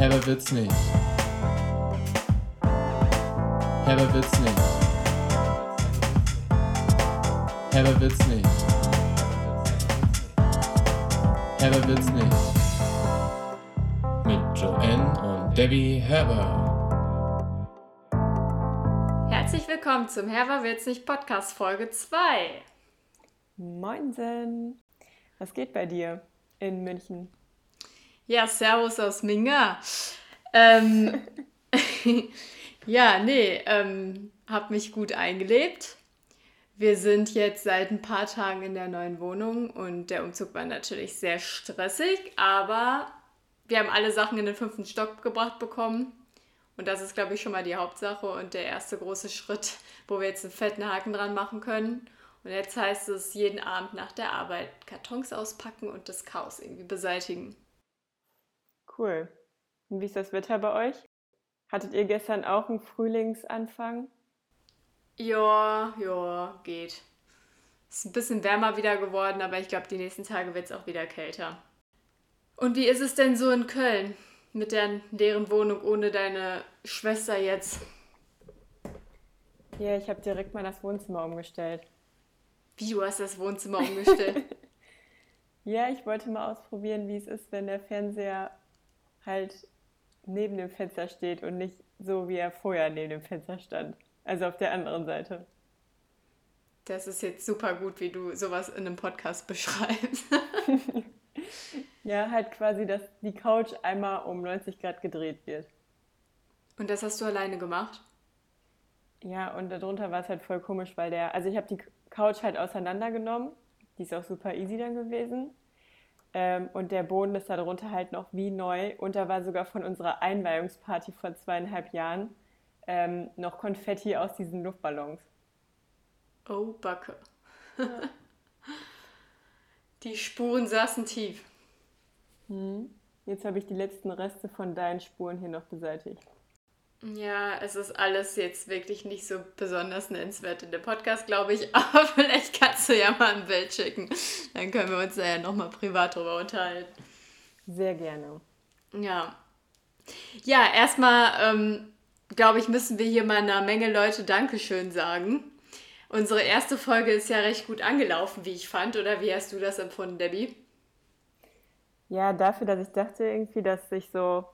Herber wird's nicht. Herber wird's nicht. Herber wird's nicht. Herber wird's nicht. Mit Joanne und Debbie Herber. Herzlich willkommen zum Herber wird's nicht Podcast Folge 2. Moinsen. Was geht bei dir in München? Ja, Servus aus Minga. Ähm, ja, nee, ähm, hab mich gut eingelebt. Wir sind jetzt seit ein paar Tagen in der neuen Wohnung und der Umzug war natürlich sehr stressig, aber wir haben alle Sachen in den fünften Stock gebracht bekommen. Und das ist, glaube ich, schon mal die Hauptsache und der erste große Schritt, wo wir jetzt einen fetten Haken dran machen können. Und jetzt heißt es jeden Abend nach der Arbeit Kartons auspacken und das Chaos irgendwie beseitigen. Cool. Und wie ist das Wetter bei euch? Hattet ihr gestern auch einen Frühlingsanfang? Ja, ja, geht. Ist ein bisschen wärmer wieder geworden, aber ich glaube, die nächsten Tage wird es auch wieder kälter. Und wie ist es denn so in Köln mit der leeren Wohnung ohne deine Schwester jetzt? Ja, ich habe direkt mal das Wohnzimmer umgestellt. Wie, du hast das Wohnzimmer umgestellt? ja, ich wollte mal ausprobieren, wie es ist, wenn der Fernseher halt neben dem Fenster steht und nicht so, wie er vorher neben dem Fenster stand. Also auf der anderen Seite. Das ist jetzt super gut, wie du sowas in einem Podcast beschreibst. ja, halt quasi, dass die Couch einmal um 90 Grad gedreht wird. Und das hast du alleine gemacht? Ja, und darunter war es halt voll komisch, weil der, also ich habe die Couch halt auseinandergenommen. Die ist auch super easy dann gewesen. Ähm, und der Boden ist darunter halt noch wie neu. Und da war sogar von unserer Einweihungsparty vor zweieinhalb Jahren ähm, noch Konfetti aus diesen Luftballons. Oh, Backe. Ja. die Spuren saßen tief. Hm. Jetzt habe ich die letzten Reste von deinen Spuren hier noch beseitigt. Ja, es ist alles jetzt wirklich nicht so besonders nennenswert in dem Podcast, glaube ich. Aber vielleicht kannst du ja mal ein Bild schicken. Dann können wir uns da ja nochmal privat drüber unterhalten. Sehr gerne. Ja. Ja, erstmal, ähm, glaube ich, müssen wir hier mal einer Menge Leute Dankeschön sagen. Unsere erste Folge ist ja recht gut angelaufen, wie ich fand. Oder wie hast du das empfunden, Debbie? Ja, dafür, dass ich dachte irgendwie, dass sich so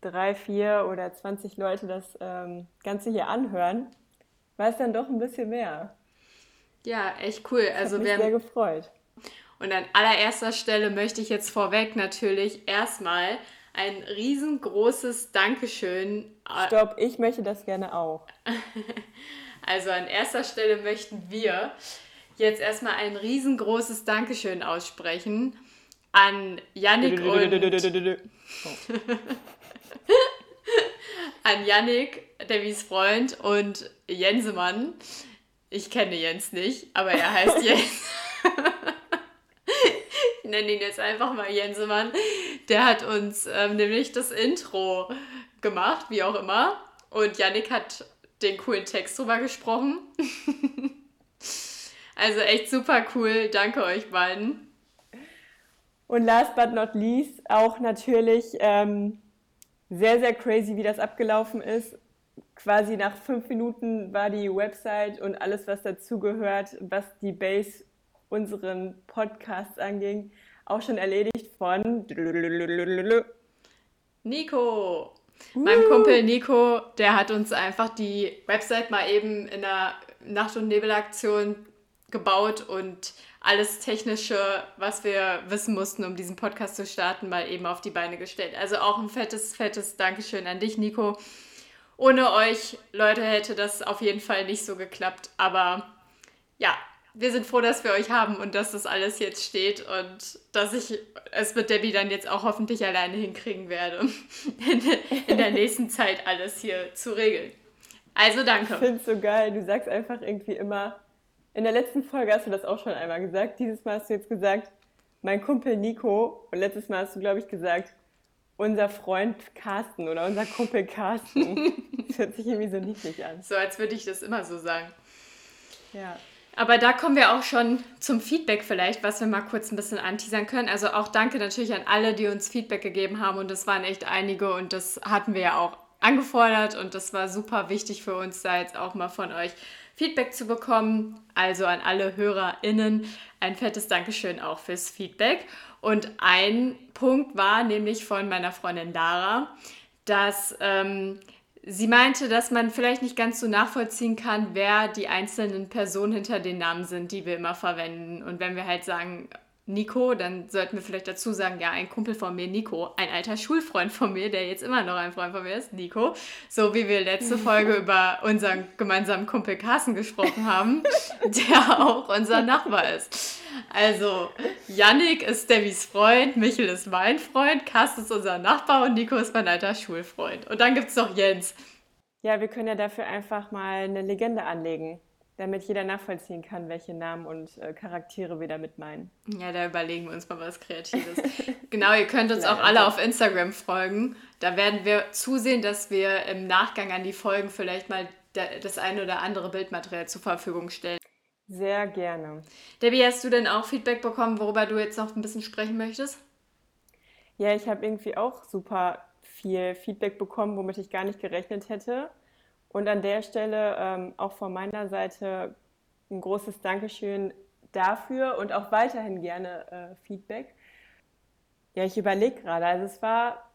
drei, vier oder 20 Leute das ähm, Ganze hier anhören, war es dann doch ein bisschen mehr. Ja, echt cool. Also hat mich sehr gefreut. Und an allererster Stelle möchte ich jetzt vorweg natürlich erstmal ein riesengroßes Dankeschön. Äh, Stopp, ich möchte das gerne auch. also an erster Stelle möchten wir jetzt erstmal ein riesengroßes Dankeschön aussprechen an Yannick und... an Yannick, Debbys Freund und Jensemann. Ich kenne Jens nicht, aber er heißt Jens. ich nenne ihn jetzt einfach mal Jensemann. Der hat uns ähm, nämlich das Intro gemacht, wie auch immer. Und Yannick hat den coolen Text drüber gesprochen. also echt super cool. Danke euch beiden. Und last but not least auch natürlich ähm, sehr, sehr crazy, wie das abgelaufen ist. Quasi nach fünf Minuten war die Website und alles, was dazugehört, was die Base unseren Podcasts anging, auch schon erledigt von Nico. Uh. Mein Kumpel Nico, der hat uns einfach die Website mal eben in der Nacht- und Nebelaktion gebaut und alles Technische, was wir wissen mussten, um diesen Podcast zu starten, mal eben auf die Beine gestellt. Also auch ein fettes, fettes Dankeschön an dich, Nico. Ohne euch, Leute, hätte das auf jeden Fall nicht so geklappt. Aber ja, wir sind froh, dass wir euch haben und dass das alles jetzt steht und dass ich es mit Debbie dann jetzt auch hoffentlich alleine hinkriegen werde, in der nächsten Zeit alles hier zu regeln. Also danke. Ich finde es so geil. Du sagst einfach irgendwie immer, in der letzten Folge hast du das auch schon einmal gesagt. Dieses Mal hast du jetzt gesagt, mein Kumpel Nico. Und letztes Mal hast du, glaube ich, gesagt, unser Freund Carsten oder unser Kumpel Carsten. das hört sich irgendwie so niedlich an. So, als würde ich das immer so sagen. Ja. Aber da kommen wir auch schon zum Feedback vielleicht, was wir mal kurz ein bisschen anteasern können. Also auch danke natürlich an alle, die uns Feedback gegeben haben und das waren echt einige und das hatten wir ja auch angefordert und das war super wichtig für uns, da jetzt auch mal von euch Feedback zu bekommen. Also an alle HörerInnen ein fettes Dankeschön auch fürs Feedback. Und ein Punkt war nämlich von meiner Freundin Lara, dass ähm, sie meinte, dass man vielleicht nicht ganz so nachvollziehen kann, wer die einzelnen Personen hinter den Namen sind, die wir immer verwenden. Und wenn wir halt sagen, Nico, dann sollten wir vielleicht dazu sagen, ja, ein Kumpel von mir, Nico, ein alter Schulfreund von mir, der jetzt immer noch ein Freund von mir ist, Nico, so wie wir letzte Folge über unseren gemeinsamen Kumpel Carsten gesprochen haben, der auch unser Nachbar ist. Also, Yannick ist Debbys Freund, Michel ist mein Freund, Carsten ist unser Nachbar und Nico ist mein alter Schulfreund. Und dann gibt es noch Jens. Ja, wir können ja dafür einfach mal eine Legende anlegen damit jeder nachvollziehen kann, welche Namen und äh, Charaktere wir damit meinen. Ja, da überlegen wir uns mal was Kreatives. genau, ihr könnt uns auch alle auf Instagram folgen. Da werden wir zusehen, dass wir im Nachgang an die Folgen vielleicht mal das eine oder andere Bildmaterial zur Verfügung stellen. Sehr gerne. Debbie, hast du denn auch Feedback bekommen, worüber du jetzt noch ein bisschen sprechen möchtest? Ja, ich habe irgendwie auch super viel Feedback bekommen, womit ich gar nicht gerechnet hätte. Und an der Stelle ähm, auch von meiner Seite ein großes Dankeschön dafür und auch weiterhin gerne äh, Feedback. Ja, ich überlege gerade. Also es war,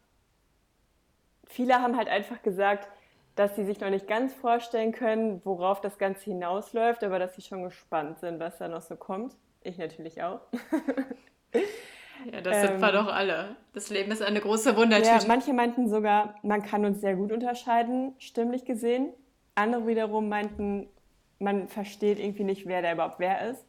viele haben halt einfach gesagt, dass sie sich noch nicht ganz vorstellen können, worauf das Ganze hinausläuft, aber dass sie schon gespannt sind, was da noch so kommt. Ich natürlich auch. Ja, das sind ähm, wir doch alle. Das Leben ist eine große Wundertüte. Ja, manche meinten sogar, man kann uns sehr gut unterscheiden, stimmlich gesehen. Andere wiederum meinten, man versteht irgendwie nicht, wer da überhaupt wer ist.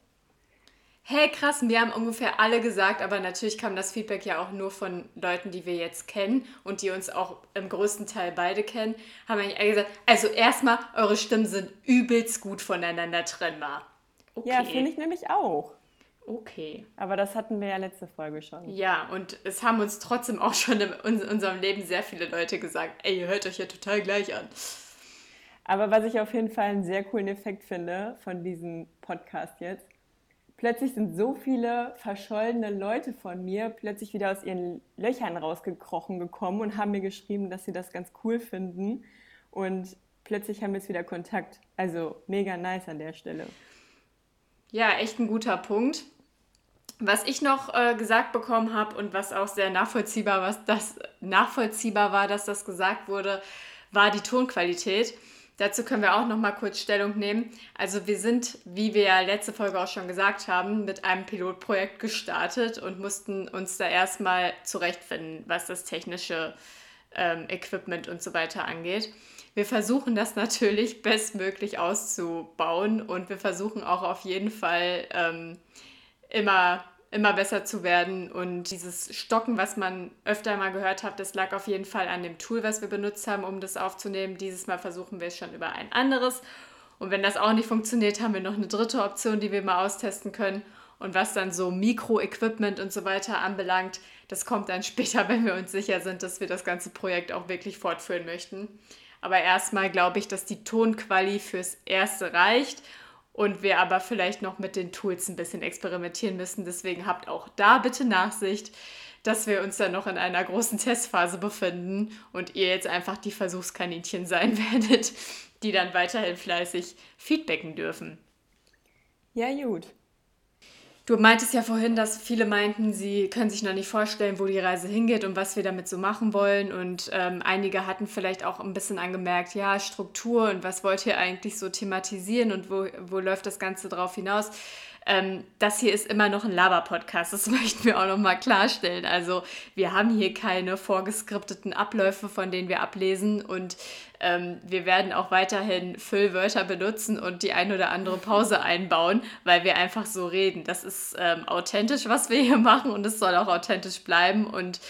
Hey, krass, wir haben ungefähr alle gesagt, aber natürlich kam das Feedback ja auch nur von Leuten, die wir jetzt kennen und die uns auch im größten Teil beide kennen, haben eigentlich alle gesagt, also erstmal, eure Stimmen sind übelst gut voneinander trennbar. Okay. Ja, finde ich nämlich auch. Okay. Aber das hatten wir ja letzte Folge schon. Ja, und es haben uns trotzdem auch schon in unserem Leben sehr viele Leute gesagt, ey, ihr hört euch ja total gleich an. Aber was ich auf jeden Fall einen sehr coolen Effekt finde von diesem Podcast jetzt, plötzlich sind so viele verschollene Leute von mir plötzlich wieder aus ihren Löchern rausgekrochen gekommen und haben mir geschrieben, dass sie das ganz cool finden. Und plötzlich haben wir jetzt wieder Kontakt. Also mega nice an der Stelle. Ja, echt ein guter Punkt. Was ich noch äh, gesagt bekommen habe und was auch sehr nachvollziehbar, was das nachvollziehbar war, dass das gesagt wurde, war die Tonqualität. Dazu können wir auch noch mal kurz Stellung nehmen. Also wir sind, wie wir ja letzte Folge auch schon gesagt haben, mit einem Pilotprojekt gestartet und mussten uns da erstmal zurechtfinden, was das technische ähm, Equipment und so weiter angeht. Wir versuchen das natürlich bestmöglich auszubauen und wir versuchen auch auf jeden Fall ähm, immer, immer besser zu werden. Und dieses Stocken, was man öfter mal gehört hat, das lag auf jeden Fall an dem Tool, was wir benutzt haben, um das aufzunehmen. Dieses Mal versuchen wir es schon über ein anderes. Und wenn das auch nicht funktioniert, haben wir noch eine dritte Option, die wir mal austesten können. Und was dann so Mikro-Equipment und so weiter anbelangt, das kommt dann später, wenn wir uns sicher sind, dass wir das ganze Projekt auch wirklich fortführen möchten. Aber erstmal glaube ich, dass die Tonquali fürs Erste reicht und wir aber vielleicht noch mit den Tools ein bisschen experimentieren müssen. Deswegen habt auch da bitte Nachsicht, dass wir uns dann noch in einer großen Testphase befinden und ihr jetzt einfach die Versuchskaninchen sein werdet, die dann weiterhin fleißig feedbacken dürfen. Ja, gut. Du meintest ja vorhin, dass viele meinten, sie können sich noch nicht vorstellen, wo die Reise hingeht und was wir damit so machen wollen. Und ähm, einige hatten vielleicht auch ein bisschen angemerkt, ja, Struktur und was wollt ihr eigentlich so thematisieren und wo, wo läuft das Ganze drauf hinaus? Ähm, das hier ist immer noch ein Laber-Podcast, das möchten wir auch noch mal klarstellen. Also wir haben hier keine vorgeskripteten Abläufe, von denen wir ablesen und ähm, wir werden auch weiterhin Füllwörter benutzen und die ein oder andere Pause einbauen, weil wir einfach so reden. Das ist ähm, authentisch, was wir hier machen und es soll auch authentisch bleiben und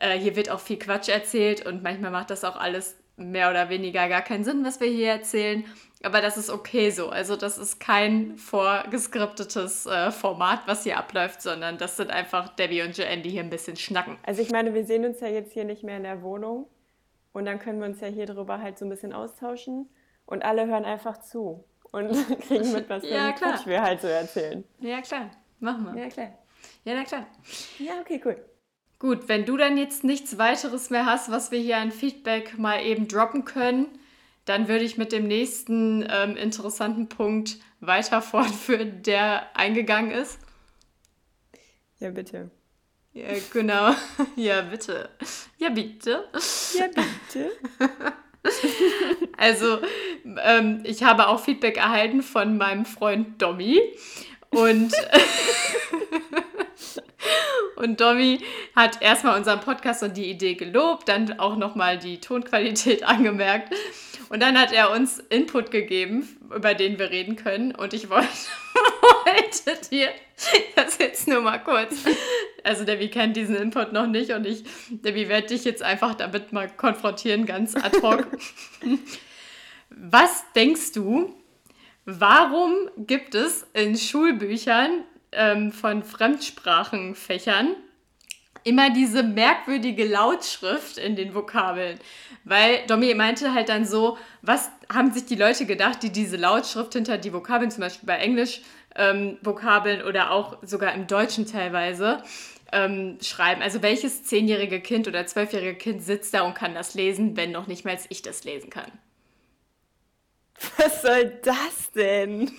äh, hier wird auch viel Quatsch erzählt und manchmal macht das auch alles mehr oder weniger gar keinen Sinn, was wir hier erzählen. Aber das ist okay so. Also das ist kein vorgeskriptetes äh, Format, was hier abläuft, sondern das sind einfach Debbie und Joanne, die hier ein bisschen schnacken. Also ich meine, wir sehen uns ja jetzt hier nicht mehr in der Wohnung und dann können wir uns ja hier drüber halt so ein bisschen austauschen und alle hören einfach zu. und kriegen mit, was Ja, klar. Wir halt so erzählen. Ja, klar. Machen wir. Ja, klar. Ja, na klar. Ja, okay, cool. Gut, wenn du dann jetzt nichts weiteres mehr hast, was wir hier an Feedback mal eben droppen können, dann würde ich mit dem nächsten ähm, interessanten Punkt weiter fortführen, der eingegangen ist. Ja, bitte. Ja, genau. Ja, bitte. Ja, bitte. Ja, bitte. Also, ähm, ich habe auch Feedback erhalten von meinem Freund Domi. Und, und Domi hat erstmal unseren Podcast und die Idee gelobt, dann auch nochmal die Tonqualität angemerkt. Und dann hat er uns Input gegeben, über den wir reden können. Und ich wollte, wollte dir das jetzt nur mal kurz. Also, Debbie kennt diesen Input noch nicht und ich, Debbie, werde dich jetzt einfach damit mal konfrontieren, ganz ad hoc. Was denkst du, warum gibt es in Schulbüchern ähm, von Fremdsprachenfächern immer diese merkwürdige Lautschrift in den Vokabeln? Weil Domi meinte halt dann so, was haben sich die Leute gedacht, die diese Lautschrift hinter die Vokabeln, zum Beispiel bei Englisch ähm, Vokabeln oder auch sogar im Deutschen teilweise, ähm, schreiben. Also welches zehnjährige Kind oder zwölfjährige Kind sitzt da und kann das lesen, wenn noch nicht mal ich das lesen kann? Was soll das denn?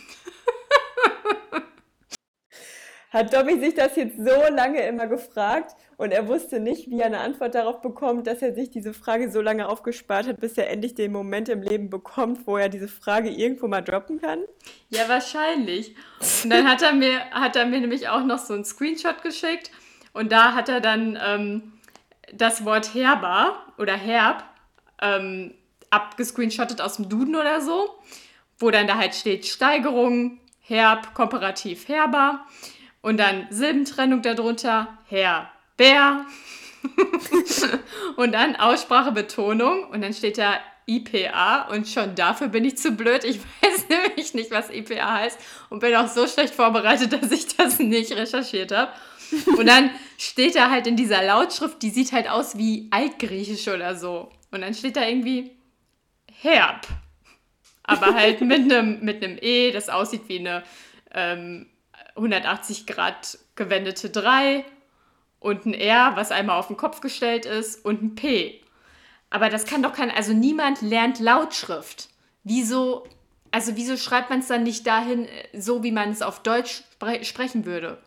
Hat Dobby sich das jetzt so lange immer gefragt und er wusste nicht, wie er eine Antwort darauf bekommt, dass er sich diese Frage so lange aufgespart hat, bis er endlich den Moment im Leben bekommt, wo er diese Frage irgendwo mal droppen kann? Ja, wahrscheinlich. Und dann hat er mir, hat er mir nämlich auch noch so einen Screenshot geschickt und da hat er dann ähm, das Wort herbar oder herb ähm, abgescreenshottet aus dem Duden oder so, wo dann da halt steht Steigerung, herb, komparativ herbar und dann Silbentrennung darunter, Herr, Bär und dann Aussprachebetonung und dann steht da IPA und schon dafür bin ich zu blöd. Ich weiß nämlich nicht, was IPA heißt und bin auch so schlecht vorbereitet, dass ich das nicht recherchiert habe. Und dann steht da halt in dieser Lautschrift, die sieht halt aus wie Altgriechisch oder so. Und dann steht da irgendwie Herb. Aber halt mit einem mit einem E, das aussieht wie eine ähm, 180 Grad gewendete 3 und ein R, was einmal auf den Kopf gestellt ist und ein P. Aber das kann doch kein, also niemand lernt Lautschrift. Wieso, also wieso schreibt man es dann nicht dahin, äh, so wie man es auf Deutsch spre sprechen würde?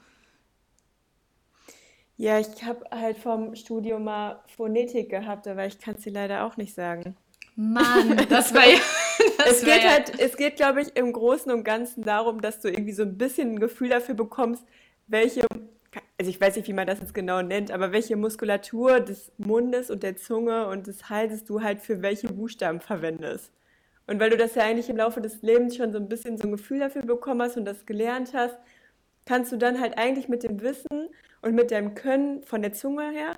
Ja, ich habe halt vom Studium mal Phonetik gehabt, aber ich kann es dir leider auch nicht sagen. Mann, das war ja. Es geht halt, es geht, glaube ich, im Großen und Ganzen darum, dass du irgendwie so ein bisschen ein Gefühl dafür bekommst, welche, also ich weiß nicht, wie man das jetzt genau nennt, aber welche Muskulatur des Mundes und der Zunge und des Halses du halt für welche Buchstaben verwendest. Und weil du das ja eigentlich im Laufe des Lebens schon so ein bisschen so ein Gefühl dafür bekommen hast und das gelernt hast, kannst du dann halt eigentlich mit dem Wissen und mit deinem Können von der Zunge her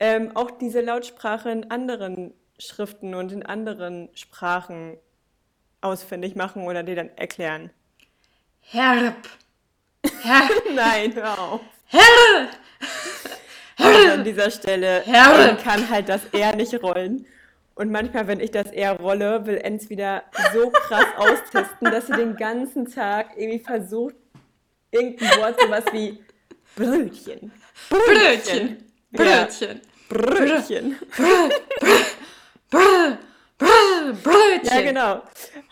ähm, auch diese Lautsprache in anderen Schriften und in anderen Sprachen ausfindig machen oder dir dann erklären. Herb. Herb. Nein, hör auf. Herb. Also an dieser Stelle Herr. man kann halt das R nicht rollen. Und manchmal, wenn ich das R rolle, will Enz wieder so krass austesten, dass sie den ganzen Tag irgendwie versucht, irgendein Wort sowas wie Brötchen. Brötchen. Ja. Brötchen. Brötchen. Brö, brö, Brötchen. Ja, genau.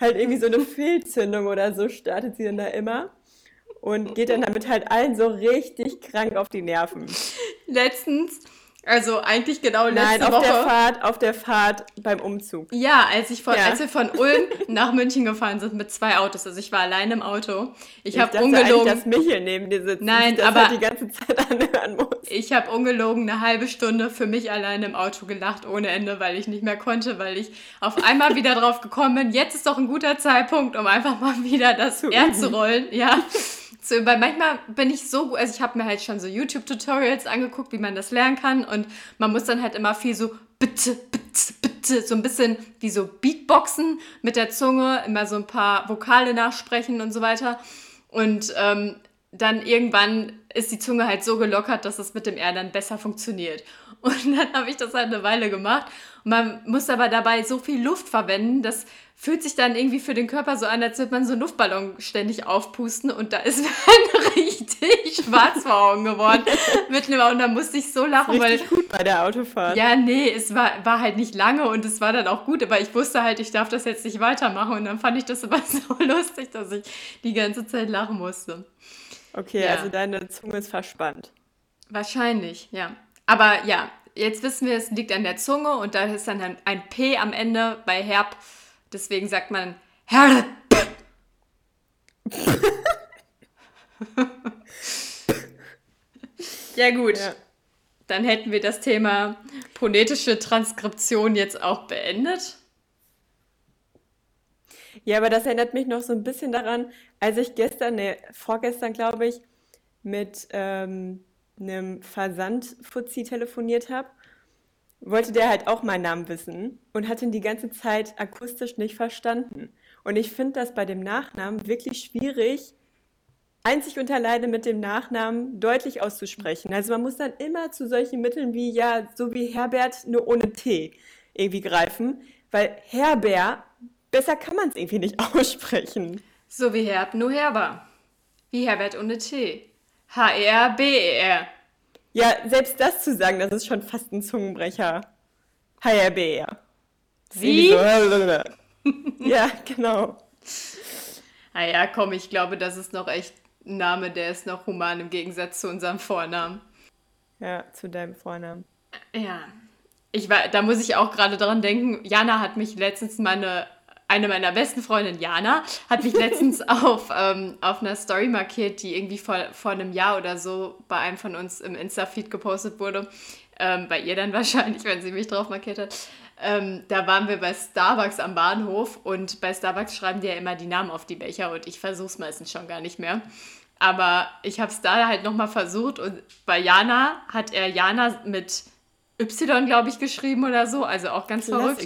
Halt irgendwie so eine Fehlzündung oder so startet sie dann da immer. Und geht dann damit halt allen so richtig krank auf die Nerven. Letztens, also eigentlich genau letzte Nein, auf Woche. der Fahrt, auf der Fahrt beim Umzug. Ja, als, ich von, Ja. als wir von Ulm nach München gefahren sind mit zwei Autos. Also ich war allein im Auto. Ich, Ich habe ungelogen. dass Michel neben dir sitzt. Nein, das aber- halt die ganze Zeit anhören muss. Ich habe ungelogen eine halbe Stunde für mich alleine im Auto gelacht ohne Ende, weil ich nicht mehr konnte, weil ich auf einmal wieder drauf gekommen bin. Jetzt ist doch ein guter Zeitpunkt, um einfach mal wieder das üben. zu rollen. Ja. So, weil manchmal bin ich so gut, also ich habe mir halt schon so YouTube-Tutorials angeguckt, wie man das lernen kann und man muss dann halt immer viel so bitte, bitte, bitte, so ein bisschen wie so Beatboxen mit der Zunge, immer so ein paar Vokale nachsprechen und so weiter. Und ähm, dann irgendwann ist die Zunge halt so gelockert, dass es mit dem R dann besser funktioniert. Und dann habe ich das halt eine Weile gemacht. Und man muss aber dabei so viel Luft verwenden, das fühlt sich dann irgendwie für den Körper so an, als würde man so einen Luftballon ständig aufpusten. Und da ist mir dann richtig schwarz vor Augen geworden. Mit einem, und da musste ich so lachen, weil. Richtig gut bei der Autofahrt. Ja, nee, es war, war halt nicht lange und es war dann auch gut, aber ich wusste halt, ich darf das jetzt nicht weitermachen. Und dann fand ich das aber so lustig, dass ich die ganze Zeit lachen musste. Okay, Ja. also deine Zunge ist verspannt. Wahrscheinlich, ja. Aber ja, jetzt wissen wir, es liegt an der Zunge und da ist dann ein P am Ende bei Herb. Deswegen sagt man Herb. ja gut, Ja. dann hätten wir das Thema phonetische Transkription jetzt auch beendet. Ja, aber das erinnert mich noch so ein bisschen daran, als ich gestern, nee, vorgestern glaube ich, mit ähm, einem Versandfuzzi telefoniert habe, wollte der halt auch meinen Namen wissen und hat ihn die ganze Zeit akustisch nicht verstanden. Und ich finde das bei dem Nachnamen wirklich schwierig, einzig und alleine mit dem Nachnamen deutlich auszusprechen. Also man muss dann immer zu solchen Mitteln wie, ja, so wie Herbert, nur ohne T irgendwie greifen, weil Herbert, besser kann man es irgendwie nicht aussprechen. So wie Herb, nur Herber. Wie Herbert ohne T. H-E-R-B-E-R. Ja, selbst das zu sagen, das ist schon fast ein Zungenbrecher. HRBR. Wie? Ja, genau. Ah ja, komm, ich glaube, das ist noch echt ein Name, der ist noch human im Gegensatz zu unserem Vornamen. Ja, zu deinem Vornamen. Ja. Ich war, da muss ich auch gerade dran denken, Jana hat mich letztens meine, eine meiner besten Freundinnen, Jana, hat mich letztens auf, ähm, auf einer Story markiert, die irgendwie vor, vor einem Jahr oder so bei einem von uns im Insta-Feed gepostet wurde. Ähm, bei ihr dann wahrscheinlich, wenn sie mich drauf markiert hat. Ähm, da waren wir bei Starbucks am Bahnhof und bei Starbucks schreiben die ja immer die Namen auf die Becher und ich versuche es meistens schon gar nicht mehr. Aber ich habe es da halt nochmal versucht und bei Jana hat er Jana mit Y, glaube ich, geschrieben oder so, also auch ganz verrückt.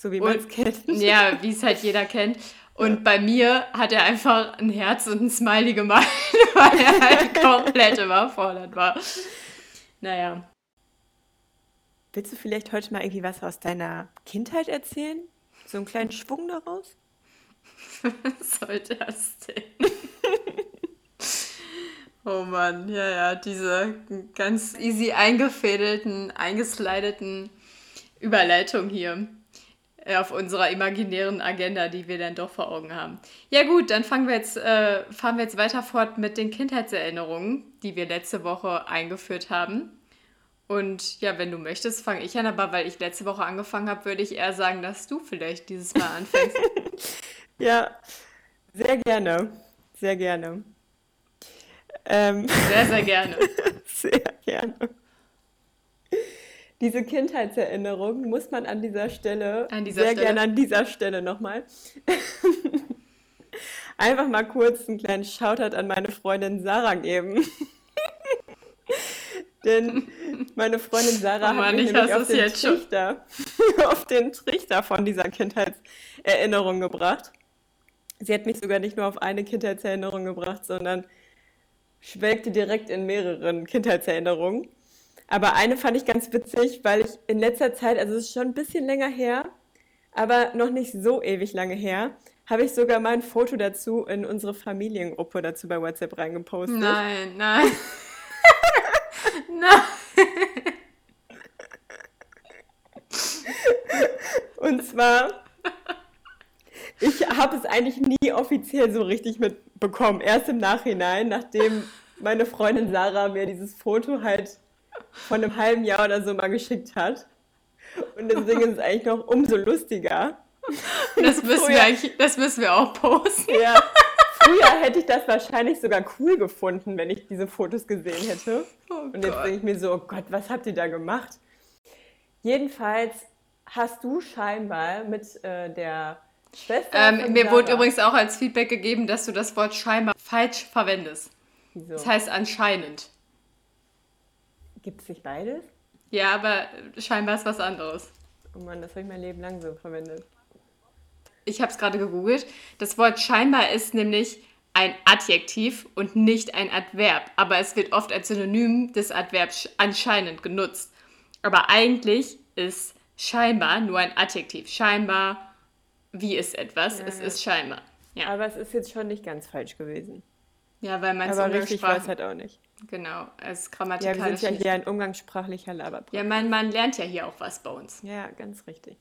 So wie man es kennt. Ja, wie es halt jeder kennt. Und bei mir hat er einfach ein Herz und ein Smiley gemalt, weil er halt komplett überfordert war. Naja. Willst du vielleicht heute mal irgendwie was aus deiner Kindheit erzählen? So einen kleinen Schwung daraus? Was soll das denn? Oh Mann, ja, ja, diese ganz easy eingefädelten, eingeslideten Überleitungen hier auf unserer imaginären Agenda, die wir dann doch vor Augen haben. Ja gut, dann fangen wir jetzt, äh, fahren wir jetzt weiter fort mit den Kindheitserinnerungen, die wir letzte Woche eingeführt haben. Und ja, wenn du möchtest, fange ich an, aber weil ich letzte Woche angefangen habe, würde ich eher sagen, dass du vielleicht dieses Mal anfängst. Ja, sehr gerne. Sehr gerne. Ähm, Sehr, sehr gerne. Sehr gerne. Diese Kindheitserinnerung muss man an dieser Stelle, An dieser sehr Stelle. gerne an dieser Stelle nochmal, einfach mal kurz einen kleinen Shoutout an meine Freundin Sarah geben. Denn meine Freundin Sarah Oh Mann, hat mich ich nämlich auf den. Trichter, auf den Trichter von dieser Kindheitserinnerung gebracht. Sie hat mich sogar nicht nur auf eine Kindheitserinnerung gebracht, sondern schwelgte direkt in mehreren Kindheitserinnerungen. Aber eine fand ich ganz witzig, weil ich in letzter Zeit, also es ist schon ein bisschen länger her, aber noch nicht so ewig lange her, habe ich sogar mal ein Foto dazu in unsere Familiengruppe dazu bei WhatsApp reingepostet. Nein, nein. nein. Und zwar, ich habe es eigentlich nie offiziell so richtig mitbekommen. Erst im Nachhinein, nachdem meine Freundin Sarah mir dieses Foto halt von einem halben Jahr oder so mal geschickt hat. Und deswegen ist es eigentlich noch umso lustiger. Das müssen wir Früher- eigentlich, das müssen wir auch posten. Ja, früher hätte ich das wahrscheinlich sogar cool gefunden, wenn ich diese Fotos gesehen hätte. Oh Und jetzt Gott. denke ich mir so, oh Gott, was habt ihr da gemacht? Jedenfalls hast du scheinbar mit äh, der Schwester Ähm, mir wurde Sarah- übrigens auch als Feedback gegeben, dass du das Wort scheinbar falsch verwendest. Wieso? Das heißt anscheinend. Gibt es nicht beides? Ja, aber scheinbar ist was anderes. Oh Mann, das habe ich mein Leben lang so verwendet. Ich habe es gerade gegoogelt. Das Wort scheinbar ist nämlich ein Adjektiv und nicht ein Adverb, aber es wird oft als Synonym des Adverbs anscheinend genutzt. Aber eigentlich ist scheinbar nur ein Adjektiv. Scheinbar, wie ist etwas? Ja, es ja. ist scheinbar. Ja, Aber es ist jetzt schon nicht ganz falsch gewesen. ja weil man es Aber richtig war es umgangssprachlich... halt auch nicht. Genau, es ist Ja, wir grammatikalisch sind ja hier ein umgangssprachlicher Laberpodcast. Ja, man, man lernt ja hier auch was bei uns. Ja, ganz richtig.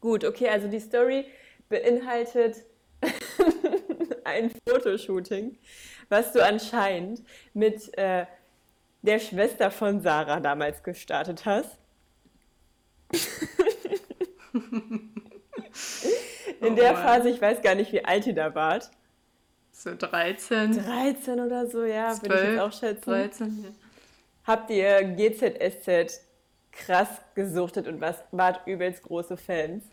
Gut, okay, also die Story beinhaltet ein Fotoshooting, was du anscheinend mit äh, der Schwester von Sarah damals gestartet hast. In Oh der Mann. Phase, ich weiß gar nicht, wie alt ihr da wart. So 13, 13 oder so, ja, würde ich 12, jetzt auch schätzen. 13. ja. Habt ihr GZSZ krass gesuchtet und was, wart übelst große Fans.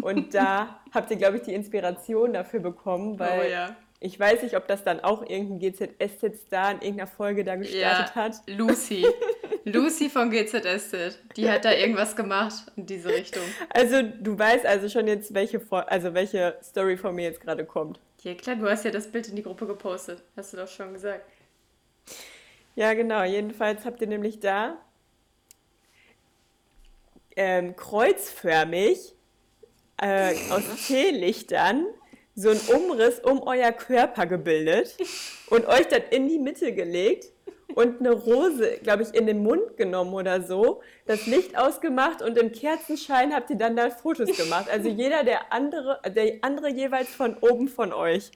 Und da habt ihr, glaube ich, die Inspiration dafür bekommen, weil oh ja. ich weiß nicht, ob das dann auch irgendein GZSZ-Star in irgendeiner Folge da gestartet ja, hat. Lucy. Lucy von GZSZ. Die hat da irgendwas gemacht in diese Richtung. Also du weißt also schon jetzt, welche, also welche Story von mir jetzt gerade kommt. Ja klar, du hast ja das Bild in die Gruppe gepostet. Hast du doch schon gesagt. Ja, genau. Jedenfalls habt ihr nämlich da ähm, kreuzförmig äh, aus Teelichtern so einen Umriss um euer Körper gebildet und euch dann in die Mitte gelegt und eine Rose, glaube ich, in den Mund genommen oder so, das Licht ausgemacht und im Kerzenschein habt ihr dann da Fotos gemacht. Also jeder der andere, der andere jeweils von oben von euch.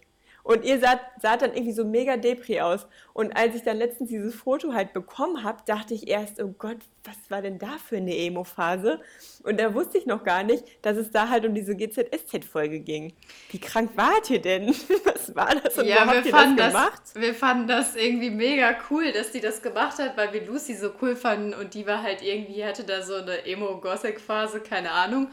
Und ihr saht, saht dann irgendwie so mega Depri aus. Und als ich dann letztens dieses Foto halt bekommen habe, dachte ich erst, oh Gott, was war denn da für eine Emo-Phase? Und da wusste ich noch gar nicht, dass es da halt um diese GZSZ-Folge ging. Wie krank wart ihr denn? Was war das und ja, habt wir ihr das fanden das, gemacht? wir fanden das irgendwie mega cool, dass die das gemacht hat, weil wir Lucy so cool fanden und die war halt irgendwie, hatte da so eine Emo-Gothic-Phase, keine Ahnung.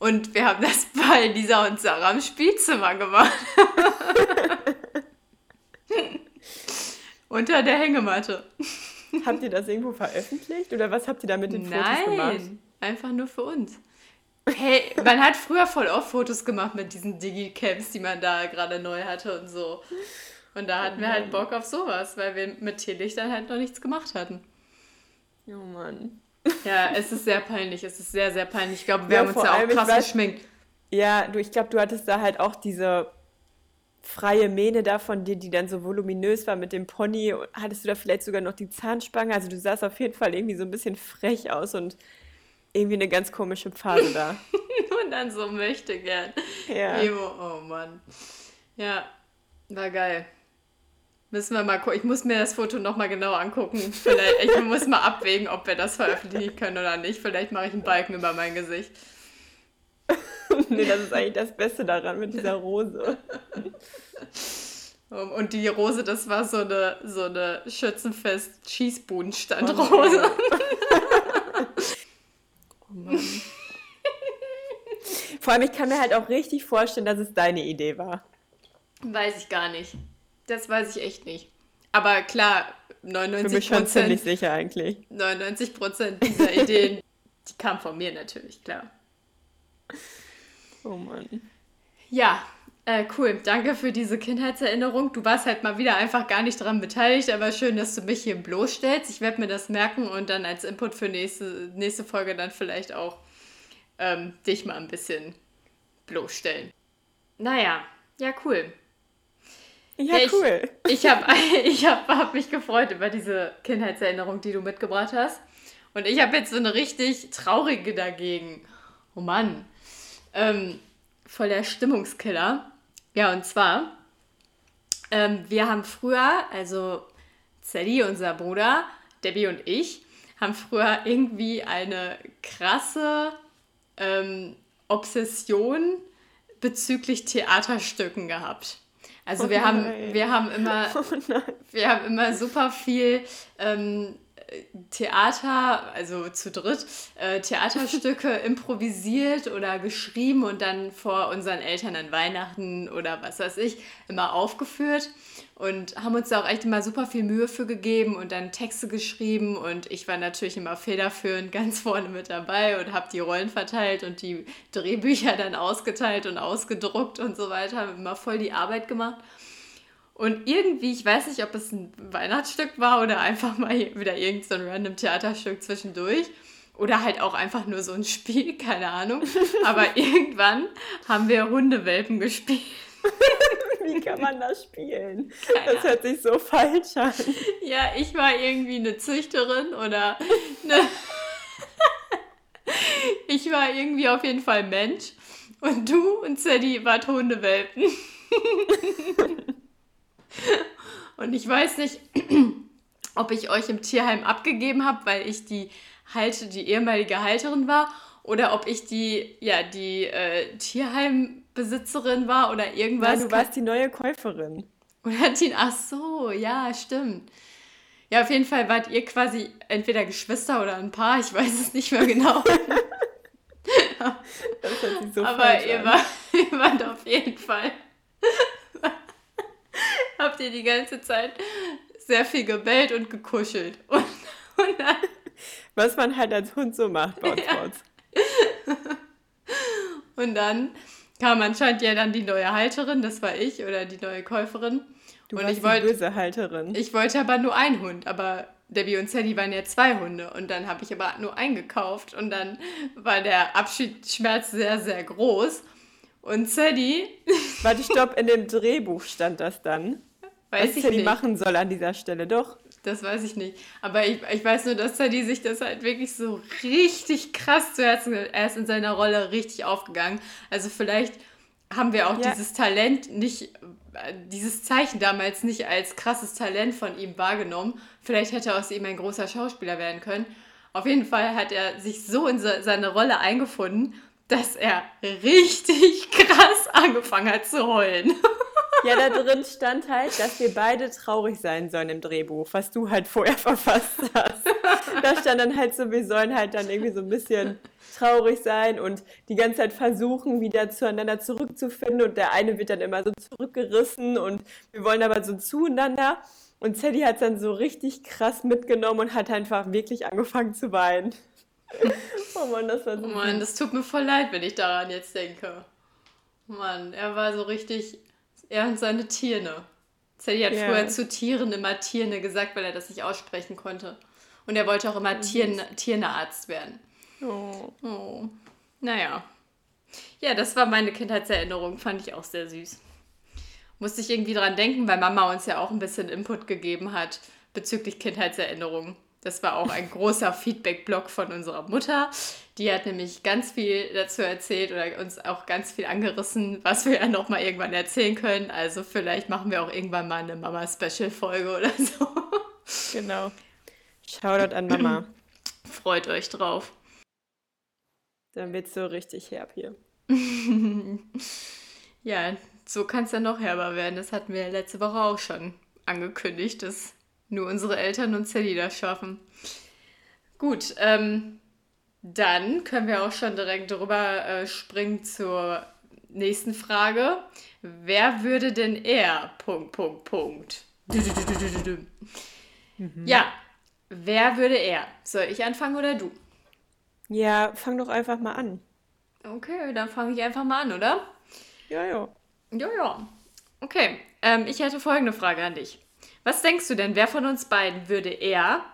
Und wir haben das bei Lisa und Sarah im Spielzimmer gemacht. Unter der Hängematte. Habt ihr das irgendwo veröffentlicht oder was habt ihr da mit den Fotos gemacht? Nein, einfach nur für uns. Hey, man hat früher voll oft Fotos gemacht mit diesen Digicams, die man da gerade neu hatte und so. Und da hatten wir halt Bock auf sowas, weil wir mit Teelichtern halt noch nichts gemacht hatten. Oh Mann. Ja, es ist sehr peinlich. Es ist sehr, sehr peinlich. Ich glaube, wir Ja, haben uns ja auch krass weiß- geschminkt. Ja, du, ich glaube, du hattest da halt auch diese freie Mähne da von dir, die dann so voluminös war mit dem Pony. Hattest du da vielleicht sogar noch die Zahnspange? Also du sahst auf jeden Fall irgendwie so ein bisschen frech aus und irgendwie eine ganz komische Phase da. Und dann so möchte gern. Ja. Emo, oh Mann. Ja, war geil. Müssen wir mal gucken. Ich muss mir das Foto nochmal genau angucken. Vielleicht, ich muss mal abwägen, ob wir das veröffentlichen können oder nicht. Vielleicht mache ich einen Balken über mein Gesicht. nee, das ist eigentlich das Beste daran mit dieser Rose. Und die Rose, das war so eine, so eine Schützenfest-Schießbudenstandrose. Oh Mann. Vor allem, ich kann mir halt auch richtig vorstellen, dass es deine Idee war. Weiß ich gar nicht. Das weiß ich echt nicht. Aber klar, Für 99 mich schon ziemlich Prozent, sicher eigentlich. 99 Prozent dieser Ideen, die kamen von mir natürlich, klar. Oh Mann. Ja, äh, cool. Danke für diese Kindheitserinnerung. Du warst halt mal wieder einfach gar nicht daran beteiligt, aber schön, dass du mich hier bloßstellst. Ich werde mir das merken und dann als Input für nächste, nächste Folge dann vielleicht auch ähm, dich mal ein bisschen bloßstellen. Naja, ja, cool. Ja, Ich- cool. Ich habe ich hab, hab mich gefreut über diese Kindheitserinnerung, die du mitgebracht hast. Und ich habe jetzt so eine richtig traurige dagegen. Oh Mann. Ähm, voll der Stimmungskiller. Ja, und zwar, ähm, wir haben früher, also Sally, unser Bruder, Debbie und ich, haben früher irgendwie eine krasse ähm, Obsession bezüglich Theaterstücken gehabt. Also Oh wir haben, wir haben immer Oh wir haben immer super viel ähm, Theater, also zu dritt, äh, Theaterstücke improvisiert oder geschrieben und dann vor unseren Eltern an Weihnachten oder was weiß ich immer aufgeführt und haben uns da auch echt immer super viel Mühe für gegeben und dann Texte geschrieben und ich war natürlich immer federführend ganz vorne mit dabei und habe die Rollen verteilt und die Drehbücher dann ausgeteilt und ausgedruckt und so weiter, immer voll die Arbeit gemacht. Und irgendwie, ich weiß nicht, ob es ein Weihnachtsstück war oder einfach mal wieder irgendein so random Theaterstück zwischendurch. Oder halt auch einfach nur so ein Spiel, keine Ahnung. Aber irgendwann haben wir Hundewelpen gespielt. Wie kann man das spielen? Keine das hört sich so falsch an. Ja, ich war irgendwie eine Züchterin oder eine ich war irgendwie auf jeden Fall Mensch. Und du und Sadie wart Hundewelpen. Und ich weiß nicht, ob ich euch im Tierheim abgegeben habe, weil ich die Halte, die ehemalige Halterin war, oder ob ich die, ja, die äh, Tierheimbesitzerin war oder irgendwas. Ja, du warst die neue Käuferin. Oder die, ach so, ja, stimmt. Ja, auf jeden Fall wart ihr quasi entweder Geschwister oder ein Paar, ich weiß es nicht mehr genau. das hört sich so Aber ihr, war, ihr wart auf jeden Fall. Habt ihr die ganze Zeit sehr viel gebellt und gekuschelt. Und, und dann, Was man halt als Hund so macht, Bots, ja. Und dann kam anscheinend ja dann die neue Halterin, das war ich, oder die neue Käuferin. Du und warst ich wollte, die böse Halterin. Ich wollte aber nur einen Hund, aber Debbie und Sadie waren ja zwei Hunde und dann habe ich aber nur einen gekauft und dann war der Abschiedsschmerz sehr, sehr groß. Und Sadie... Warte, stopp, in dem Drehbuch stand das dann. Weiß was Sadie machen soll an dieser Stelle, doch. Das weiß ich nicht. Aber ich, ich weiß nur, dass Sadie sich das halt wirklich so richtig krass zu Herzen... Er ist in seiner Rolle richtig aufgegangen. Also vielleicht haben wir auch ja. dieses Talent nicht dieses Zeichen damals nicht als krasses Talent von ihm wahrgenommen. Vielleicht hätte aus ihm ein großer Schauspieler werden können. Auf jeden Fall hat er sich so in seine Rolle eingefunden, dass er richtig krass angefangen hat zu heulen. Ja, da drin stand halt, dass wir beide traurig sein sollen im Drehbuch, was du halt vorher verfasst hast. Da stand dann halt so, wir sollen halt dann irgendwie so ein bisschen traurig sein und die ganze Zeit versuchen, wieder zueinander zurückzufinden und der eine wird dann immer so zurückgerissen und wir wollen aber so zueinander. Und Sadie hat es dann so richtig krass mitgenommen und hat einfach wirklich angefangen zu weinen. oh Mann, das war so. Oh Mann, das tut mir voll leid, wenn ich daran jetzt denke. Mann, er war so richtig. Er und seine Tierne. Sadie hat yeah. früher zu Tieren immer Tierne gesagt, weil er das nicht aussprechen konnte. Und er wollte auch immer oh, Tieren, Tierarzt werden. Oh. oh. Naja. Ja, das war meine Kindheitserinnerung. Fand ich auch sehr süß. Musste ich irgendwie dran denken, weil Mama uns ja auch ein bisschen Input gegeben hat bezüglich Kindheitserinnerungen. Das war auch ein großer Feedback-Blog von unserer Mutter. Die hat nämlich ganz viel dazu erzählt oder uns auch ganz viel angerissen, was wir ja noch mal irgendwann erzählen können. Also vielleicht machen wir auch irgendwann mal eine Mama-Special-Folge oder so. Genau. Shoutout an Mama. Freut euch drauf. Dann wird es so richtig herb hier. ja, so kann es ja noch herber werden. Das hatten wir letzte Woche auch schon angekündigt, dass nur unsere Eltern und Sally das schaffen. Gut, ähm, dann können wir auch schon direkt drüber äh, springen zur nächsten Frage. Wer würde denn eher? Punkt, Punkt, Punkt. Mhm. Ja, wer würde er? Soll ich anfangen oder du? Ja, fang doch einfach mal an. Okay, dann fange ich einfach mal an, oder? Ja, ja. Ja, ja. Okay, ähm, ich hätte folgende Frage an dich. Was denkst du denn, wer von uns beiden würde eher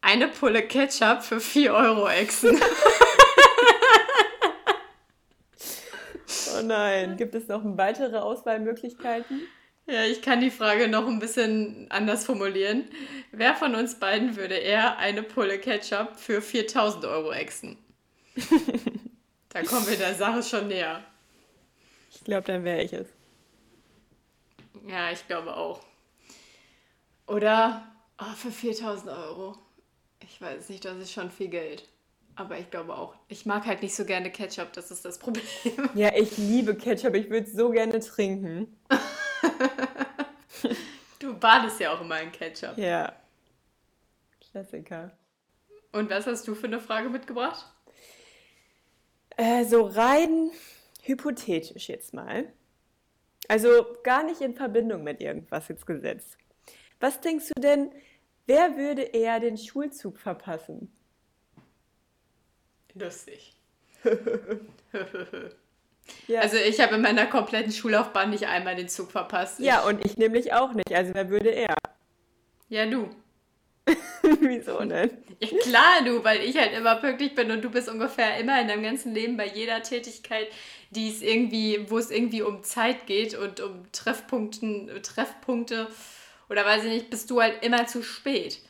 eine Pulle Ketchup für 4 Euro exen? oh nein, gibt es noch weitere Auswahlmöglichkeiten? Ja, ich kann die Frage noch ein bisschen anders formulieren. Wer von uns beiden würde eher eine Pulle Ketchup für 4000 Euro exen? da kommen wir der Sache schon näher. Ich glaube, dann wäre ich es. Ja, ich glaube auch. Oder oh, für 4000 Euro. Ich weiß nicht, das ist schon viel Geld. Aber ich glaube auch. Ich mag halt nicht so gerne Ketchup, das ist das Problem. Ja, ich liebe Ketchup, ich würde es so gerne trinken. du badest ja auch immer in Ketchup. Ja. Klassiker. Und was hast du für eine Frage mitgebracht? Äh, so rein hypothetisch jetzt mal. Also gar nicht in Verbindung mit irgendwas jetzt gesetzt. Was denkst du denn, wer würde eher den Schulzug verpassen? Lustig. Ja. Also ich habe in meiner kompletten Schullaufbahn nicht einmal den Zug verpasst. ja, und ich nämlich auch nicht. Also wer würde er? Ja, du. Wieso denn? Ja, klar, du, weil ich halt immer pünktlich bin und du bist ungefähr immer in deinem ganzen Leben bei jeder Tätigkeit, die es irgendwie, wo es irgendwie um Zeit geht und um Treffpunkten, Treffpunkte oder weiß ich nicht, bist du halt immer zu spät.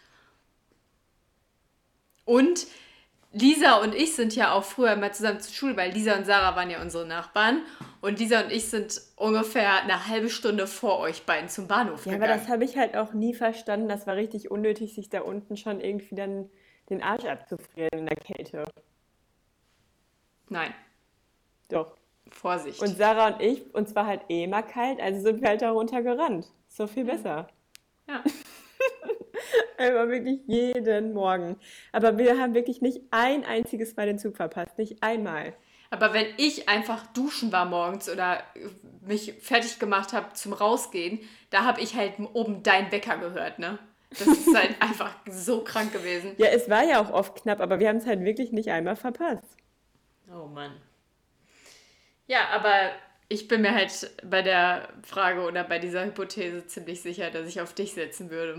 Und Lisa und ich sind ja auch früher immer zusammen zur Schule, weil Lisa und Sarah waren ja unsere Nachbarn. Und Lisa und ich sind ungefähr eine halbe Stunde vor euch beiden zum Bahnhof Ja, aber gegangen. das habe ich halt auch nie verstanden. Das war richtig unnötig, sich da unten schon irgendwie dann den Arsch abzufrieren in der Kälte. Nein, Doch. Vorsicht. Und Sarah und ich, uns war halt eh immer kalt, also sind wir halt da runtergerannt. So viel besser. Ja. Einfach wirklich jeden Morgen. Aber wir haben wirklich nicht ein einziges Mal den Zug verpasst. Nicht einmal. Aber wenn ich einfach duschen war morgens oder mich fertig gemacht habe zum Rausgehen, da habe ich halt oben deinen Wecker gehört, ne? Das ist halt einfach so krank gewesen. Ja, es war ja auch oft knapp, aber wir haben es halt wirklich nicht einmal verpasst. Oh Mann. Ja, aber ich bin mir halt bei der Frage oder bei dieser Hypothese ziemlich sicher, dass ich auf dich setzen würde.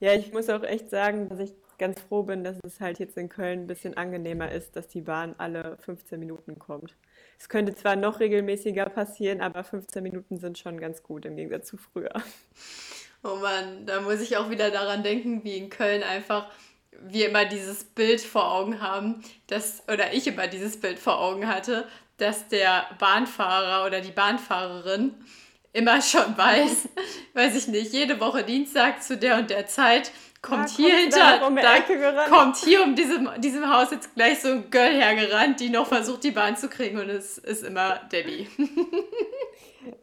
Ja, ich muss auch echt sagen, dass ich ganz froh bin, dass es halt jetzt in Köln ein bisschen angenehmer ist, dass die Bahn alle 15 Minuten kommt. Es könnte zwar noch regelmäßiger passieren, aber 15 Minuten sind schon ganz gut im Gegensatz zu früher. Oh Mann, da muss ich auch wieder daran denken, wie in Köln einfach wir immer dieses Bild vor Augen haben, dass, oder ich immer dieses Bild vor Augen hatte, dass der Bahnfahrer oder die Bahnfahrerin immer schon weiß, weiß ich nicht, jede Woche Dienstag zu der und der Zeit kommt Ja, hier kommt hinter, um da kommt hier um diesem, diesem Haus jetzt gleich so ein Girl hergerannt, die noch versucht, die Bahn zu kriegen und es ist immer Debbie.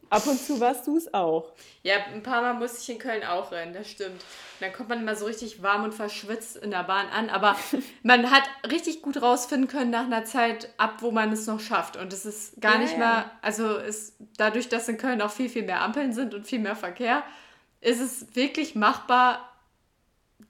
Ab und zu warst du es auch. Ja, ein paar Mal musste ich in Köln auch rennen, das stimmt. Und dann kommt man immer so richtig warm und verschwitzt in der Bahn an, aber man hat richtig gut rausfinden können nach einer Zeit ab, wo man es noch schafft. Und es ist gar Ja, nicht ja. mehr, also ist, dadurch, dass in Köln auch viel, viel mehr Ampeln sind und viel mehr Verkehr, ist es wirklich machbar,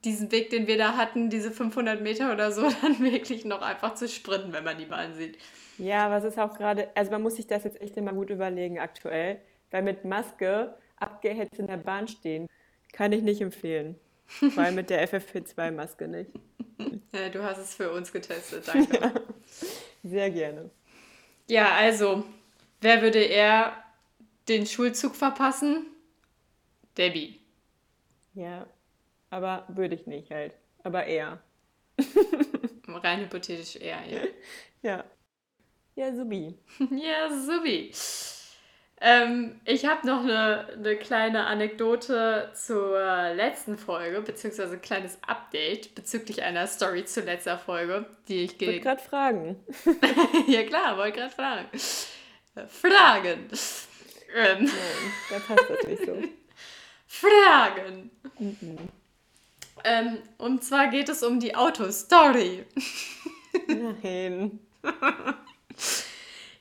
diesen Weg, den wir da hatten, diese 500 Meter oder so, dann wirklich noch einfach zu sprinten, wenn man die Bahn sieht. Ja, aber es ist auch gerade, also man muss sich das jetzt echt immer gut überlegen aktuell, weil mit Maske abgehetzt in der Bahn stehen, kann ich nicht empfehlen. Vor allem mit der FFP2-Maske nicht. Ja, du hast es für uns getestet, danke. Sehr gerne. Ja, also, wer würde eher den Schulzug verpassen? Debbie. Ja, aber würde ich nicht halt. Aber eher. Rein hypothetisch eher, ja. Ja. Ja, Subi. ja, subi. Ähm, ich habe noch eine, eine kleine Anekdote zur letzten Folge, beziehungsweise ein kleines Update bezüglich einer Story zur letzter Folge, die ich Ich wollte ge... gerade fragen. ja klar, wollte gerade fragen. Fragen. Ähm, Nein, da passt das nicht so. Fragen. Ähm, und zwar geht es um die Autostory. Nein.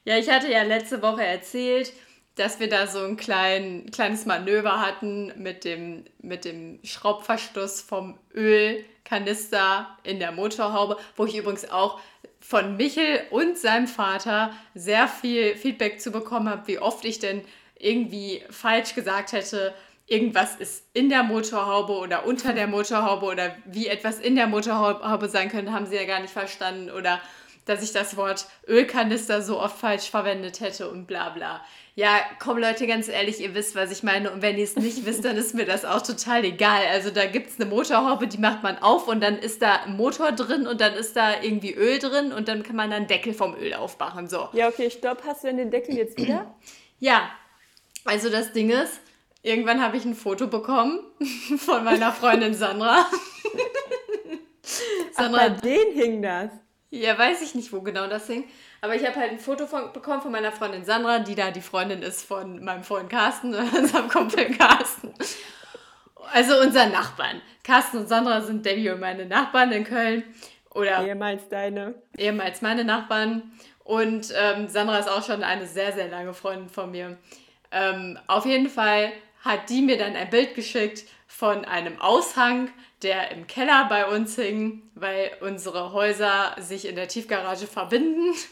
Ja, ich hatte ja letzte Woche erzählt, dass wir da so ein klein, kleines Manöver hatten mit dem, mit dem Schraubverschluss vom Ölkanister in der Motorhaube, wo ich übrigens auch von Michel und seinem Vater sehr viel Feedback zu bekommen habe, wie oft ich denn irgendwie falsch gesagt hätte, irgendwas ist in der Motorhaube oder unter der Motorhaube oder wie etwas in der Motorhaube sein könnte, haben sie ja gar nicht verstanden oder dass ich das Wort Ölkanister so oft falsch verwendet hätte und bla bla. Ja, komm Leute, ganz ehrlich, ihr wisst, was ich meine. Und wenn ihr es nicht wisst, dann ist mir das auch total egal. Also da gibt es eine Motorhaube, die macht man auf und dann ist da ein Motor drin und dann ist da irgendwie Öl drin und dann kann man dann Deckel vom Öl aufmachen. So. Ja, okay, stopp. Hast du denn den Deckel jetzt wieder? Ja, also das Ding ist, irgendwann habe ich ein Foto bekommen von meiner Freundin Sandra. Ach, bei denen hing das. Ja, weiß ich nicht, wo genau das hing. Aber ich habe halt ein Foto von, bekommen von meiner Freundin Sandra, die da die Freundin ist von meinem Freund Carsten, unserem Kumpel Carsten. Also unseren Nachbarn. Carsten und Sandra sind Debbie und meine Nachbarn in Köln. Oder Ehemals deine. ehemals meine Nachbarn. Und ähm, Sandra ist auch schon eine sehr, sehr lange Freundin von mir. Ähm, auf jeden Fall hat die mir dann ein Bild geschickt von einem Aushang, der im Keller bei uns hing, weil unsere Häuser sich in der Tiefgarage verbinden.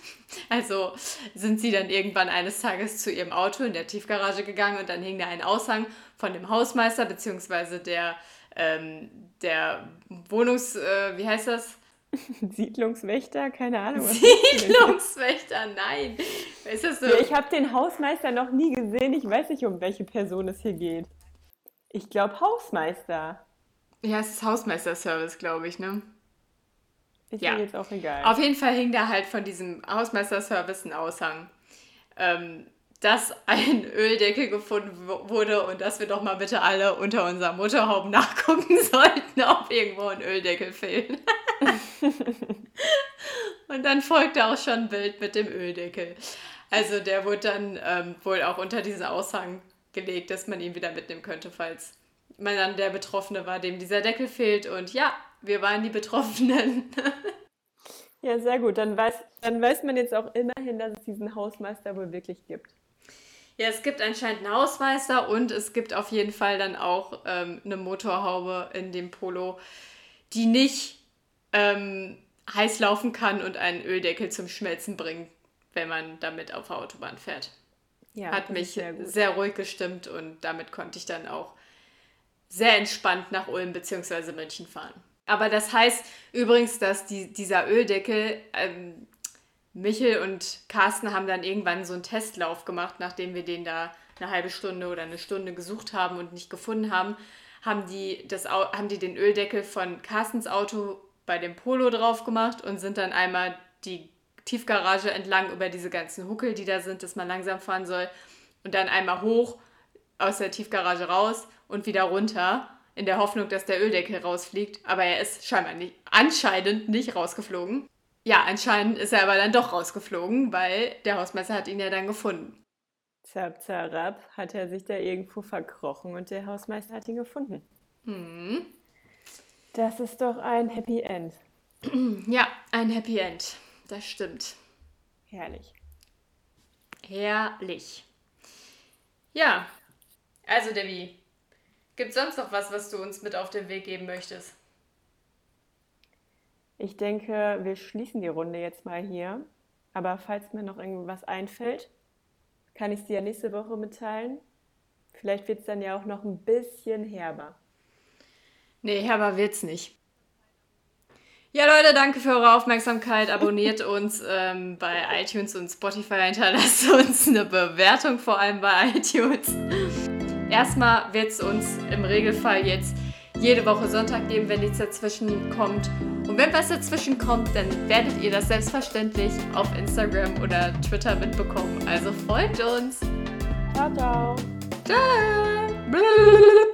Also sind sie dann irgendwann eines Tages zu ihrem Auto in der Tiefgarage gegangen und dann hing da ein Aushang von dem Hausmeister beziehungsweise der, ähm, der Wohnungs... Äh, wie heißt das? Siedlungswächter, keine Ahnung. Siedlungswächter, nein. Ist das so? Ja, ich habe den Hausmeister noch nie gesehen. Ich weiß nicht, um welche Person es hier geht. Ich glaube Hausmeister. Ja, es ist Hausmeisterservice, glaube ich, ne? Ist Ja. mir jetzt auch egal. Auf jeden Fall hing da halt von diesem Hausmeisterservice ein Aushang, ähm, dass ein Öldeckel gefunden wurde und dass wir doch mal bitte alle unter unserem Motorhaube nachgucken sollten, ob irgendwo ein Öldeckel fehlt. und dann folgte auch schon ein Bild mit dem Öldeckel. Also der wurde dann ähm, wohl auch unter diesen Aushang gelegt, dass man ihn wieder mitnehmen könnte, falls man dann der Betroffene war, dem dieser Deckel fehlt. Und ja, wir waren die Betroffenen. Ja, sehr gut. Dann weiß, dann weiß man jetzt auch immerhin, dass es diesen Hausmeister wohl wirklich gibt. Ja, es gibt anscheinend einen Hausmeister und es gibt auf jeden Fall dann auch ähm, eine Motorhaube in dem Polo, die nicht ähm, heiß laufen kann und einen Öldeckel zum Schmelzen bringt, wenn man damit auf der Autobahn fährt. Ja, Hat mich sehr sehr, ruhig gestimmt und damit konnte ich dann auch sehr entspannt nach Ulm bzw. München fahren. Aber das heißt übrigens, dass die, dieser Öldeckel, ähm, Michel und Carsten haben dann irgendwann so einen Testlauf gemacht, nachdem wir den da eine halbe Stunde oder eine Stunde gesucht haben und nicht gefunden haben, haben die, das, haben die den Öldeckel von Carstens Auto bei dem Polo drauf gemacht und sind dann einmal die Tiefgarage entlang über diese ganzen Huckel, die da sind, dass man langsam fahren soll und dann einmal hoch aus der Tiefgarage raus und wieder runter in der Hoffnung, dass der Öldeckel rausfliegt. Aber er ist scheinbar nicht, anscheinend nicht rausgeflogen. Ja, anscheinend ist er aber dann doch rausgeflogen, weil der Hausmeister hat ihn ja dann gefunden. Zap, zarab hat er sich da irgendwo verkrochen und der Hausmeister hat ihn gefunden. Hm. Das ist doch ein Happy End. Ja, ein Happy End. Das stimmt. Herrlich. Herrlich. Ja, also Debbie, gibt sonst noch was, was du uns mit auf den Weg geben möchtest? Ich denke, wir schließen die Runde jetzt mal hier. Aber falls mir noch irgendwas einfällt, kann ich es dir ja nächste Woche mitteilen. Vielleicht wird es dann ja auch noch ein bisschen herber. Nee, herber wird's nicht. Ja, Leute, danke für eure Aufmerksamkeit. Abonniert uns ähm, bei iTunes und Spotify. Hinterlasst uns eine Bewertung, vor allem bei iTunes. Erstmal wird es uns im Regelfall jetzt jede Woche Sonntag geben, wenn nichts dazwischen kommt. Und wenn was dazwischen kommt, dann werdet ihr das selbstverständlich auf Instagram oder Twitter mitbekommen. Also freut uns. Ciao, ciao. Ciao.